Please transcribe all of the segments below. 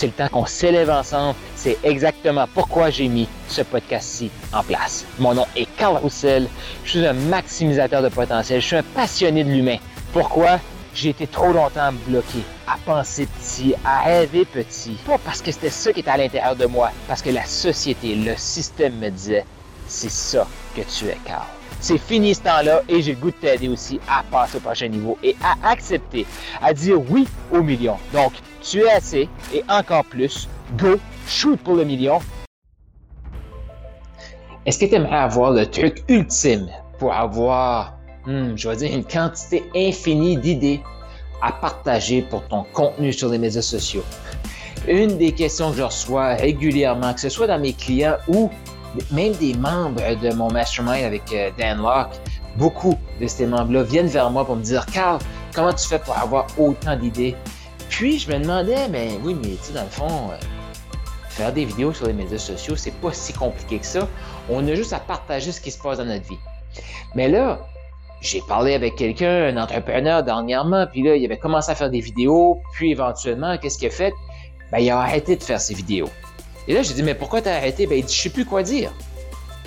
C'est le temps qu'on s'élève ensemble. C'est exactement pourquoi j'ai mis ce podcast-ci en place. Mon nom est Carl Roussel. Je suis un maximisateur de potentiel. Je suis un passionné de l'humain. Pourquoi? J'ai été trop longtemps bloqué à penser petit, à rêver petit. Pas parce que c'était ça qui était à l'intérieur de moi, parce que la société, le système me disait, c'est ça que tu es, Carl. C'est fini ce temps-là et j'ai le goût de t'aider aussi à passer au prochain niveau et à accepter, à dire oui au million. Donc, tu es assez et encore plus. Go, shoot pour le million. Est-ce que tu aimerais avoir le truc ultime pour avoir, hmm, je vais dire, une quantité infinie d'idées à partager pour ton contenu sur les médias sociaux? Une des questions que je reçois régulièrement, que ce soit dans mes clients ou même des membres de mon mastermind avec euh, Dan Locke, beaucoup de ces membres-là viennent vers moi pour me dire Carl, comment tu fais pour avoir autant d'idées? Puis je me demandais, mais oui, mais tu sais, dans le fond, euh, faire des vidéos sur les médias sociaux, c'est pas si compliqué que ça. On a juste à partager ce qui se passe dans notre vie. Mais là, j'ai parlé avec quelqu'un, un entrepreneur dernièrement, puis là, il avait commencé à faire des vidéos, puis éventuellement, qu'est-ce qu'il a fait? Ben, il a arrêté de faire ses vidéos. Et là, j'ai dit, mais pourquoi t'as arrêté? Ben, il dit, je sais plus quoi dire.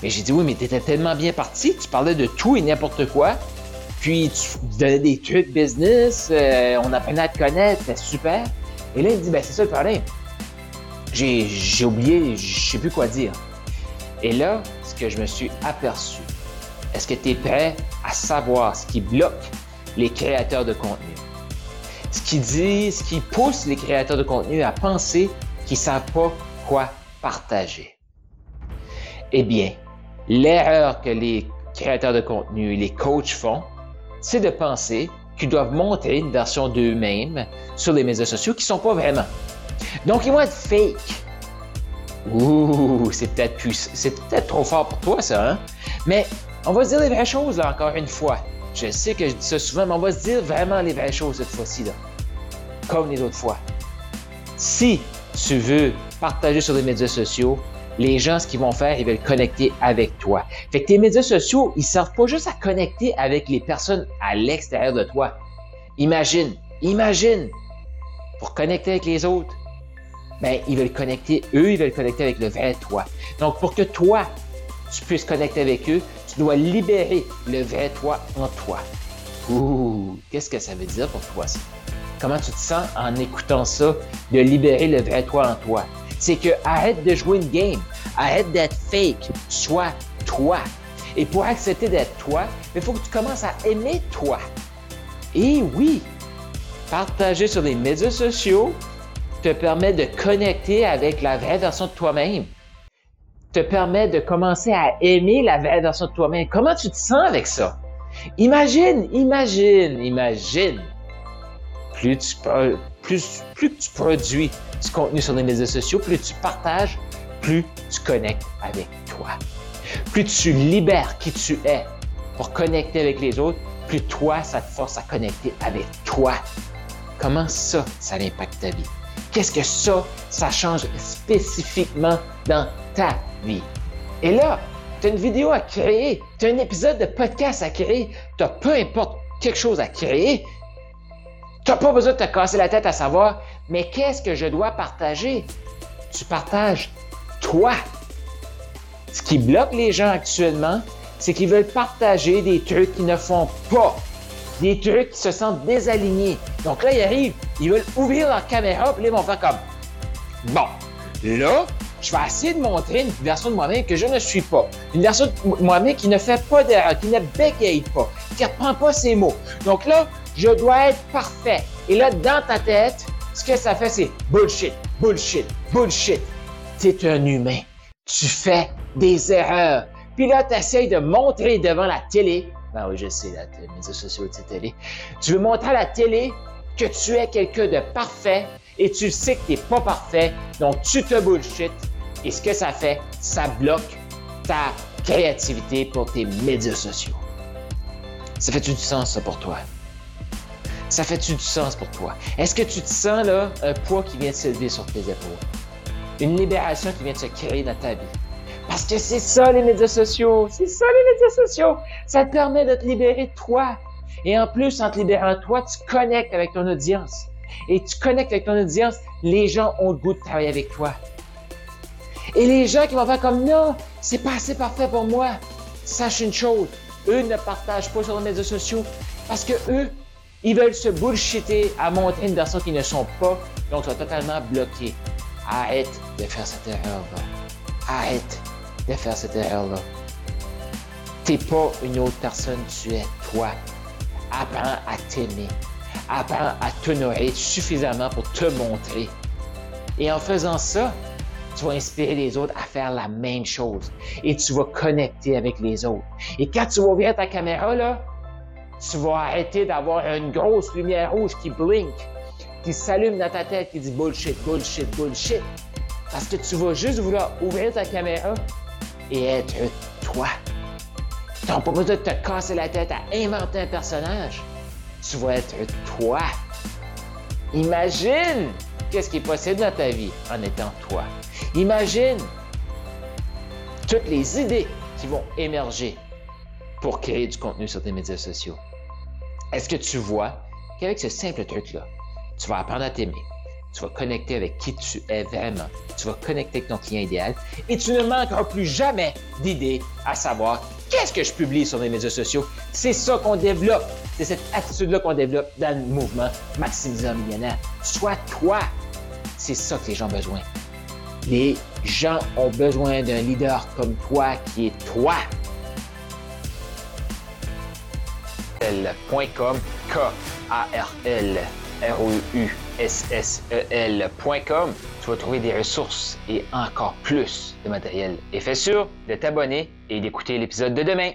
Mais j'ai dit, oui, mais t'étais tellement bien parti, tu parlais de tout et n'importe quoi. Puis tu donnais des trucs business, euh, on apprenait à te connaître, c'était super. Et là, il me dit, ben, c'est ça le problème. J'ai, oublié, je sais plus quoi dire. Et là, ce que je me suis aperçu, est-ce que tu es prêt à savoir ce qui bloque les créateurs de contenu? Ce qui dit, ce qui pousse les créateurs de contenu à penser qu'ils savent pas quoi partager. Eh bien, l'erreur que les créateurs de contenu, les coachs font, c'est de penser qu'ils doivent montrer une version d'eux-mêmes sur les médias sociaux qui ne sont pas vraiment. Donc, ils vont être fake. Ouh, c'est peut-être c'est trop fort pour toi, ça, hein? Mais on va se dire les vraies choses, là, encore une fois. Je sais que je dis ça souvent, mais on va se dire vraiment les vraies choses cette fois-ci, là. Comme les autres fois. Si tu veux partager sur les médias sociaux, les gens, ce qu'ils vont faire, ils veulent connecter avec toi. Fait que tes médias sociaux, ils servent pas juste à connecter avec les personnes à l'extérieur de toi. Imagine, imagine, pour connecter avec les autres, ben, ils veulent connecter, eux, ils veulent connecter avec le vrai toi. Donc, pour que toi, tu puisses connecter avec eux, tu dois libérer le vrai toi en toi. Ouh, qu'est-ce que ça veut dire pour toi, ça? Comment tu te sens en écoutant ça, de libérer le vrai toi en toi? C'est que arrête de jouer une game, arrête d'être fake, sois toi. Et pour accepter d'être toi, il faut que tu commences à aimer toi. Et oui, partager sur les médias sociaux te permet de connecter avec la vraie version de toi-même. Te permet de commencer à aimer la vraie version de toi-même. Comment tu te sens avec ça? Imagine, imagine, imagine plus tu, plus, plus tu produis du contenu sur les médias sociaux, plus tu partages, plus tu connectes avec toi. Plus tu libères qui tu es pour connecter avec les autres, plus toi, ça te force à connecter avec toi. Comment ça, ça impacte ta vie? Qu'est-ce que ça, ça change spécifiquement dans ta vie? Et là, tu as une vidéo à créer, tu as un épisode de podcast à créer, tu as peu importe quelque chose à créer, tu n'as pas besoin de te casser la tête à savoir, mais qu'est-ce que je dois partager? Tu partages toi. Ce qui bloque les gens actuellement, c'est qu'ils veulent partager des trucs qu'ils ne font pas. Des trucs qui se sentent désalignés. Donc là, ils arrivent, ils veulent ouvrir leur caméra, puis là, ils vont faire comme Bon, là, je vais essayer de montrer une version de moi-même que je ne suis pas. Une version de moi-même qui ne fait pas d'erreur, qui ne bégaye pas, qui ne reprend pas ses mots. Donc là, je dois être parfait. Et là, dans ta tête, ce que ça fait, c'est bullshit, bullshit, bullshit. Tu un humain. Tu fais des erreurs. Puis là, tu de montrer devant la télé. Ben oui, je sais, les médias sociaux, c'est télé. Tu veux montrer à la télé que tu es quelqu'un de parfait et tu sais que tu n'es pas parfait. Donc, tu te bullshit. Et ce que ça fait, ça bloque ta créativité pour tes médias sociaux. Ça fait-tu du sens, ça, pour toi? Ça fait-tu du sens pour toi? Est-ce que tu te sens, là, un poids qui vient de se lever sur tes épaules? Une libération qui vient de se créer dans ta vie? Parce que c'est ça, les médias sociaux. C'est ça, les médias sociaux. Ça te permet de te libérer de toi. Et en plus, en te libérant de toi, tu connectes avec ton audience. Et tu connectes avec ton audience, les gens ont le goût de travailler avec toi. Et les gens qui vont faire comme non, c'est pas assez parfait pour moi. Sache une chose, eux ne partagent pas sur les médias sociaux parce que eux, ils veulent se bullshiter à montrer une version qu'ils ne sont pas, donc sont totalement bloqués. Arrête de faire cette erreur-là. Arrête de faire cette erreur-là. T'es pas une autre personne, tu es toi. Apprends à t'aimer. Apprends à t'honorer suffisamment pour te montrer. Et en faisant ça, tu vas inspirer les autres à faire la même chose. Et tu vas connecter avec les autres. Et quand tu vas ouvrir ta caméra, là, tu vas arrêter d'avoir une grosse lumière rouge qui blink, qui s'allume dans ta tête, qui dit bullshit, bullshit, bullshit. Parce que tu vas juste vouloir ouvrir ta caméra et être toi. Tu n'as pas besoin de te casser la tête à inventer un personnage. Tu vas être toi. Imagine qu'est-ce qui est possible dans ta vie en étant toi. Imagine toutes les idées qui vont émerger pour créer du contenu sur tes médias sociaux. Est-ce que tu vois qu'avec ce simple truc-là, tu vas apprendre à t'aimer, tu vas connecter avec qui tu es vraiment, tu vas connecter avec ton client idéal et tu ne manqueras plus jamais d'idées à savoir qu'est-ce que je publie sur les médias sociaux. C'est ça qu'on développe, c'est cette attitude-là qu'on développe dans le mouvement Maximiseur Millionnaire. Sois toi, c'est ça que les gens ont besoin. Les gens ont besoin d'un leader comme toi qui est toi. L.com, K-A-R-L, R-O-U-S-S-E-L.com. Tu vas trouver des ressources et encore plus de matériel. Et fais sûr de t'abonner et d'écouter l'épisode de demain.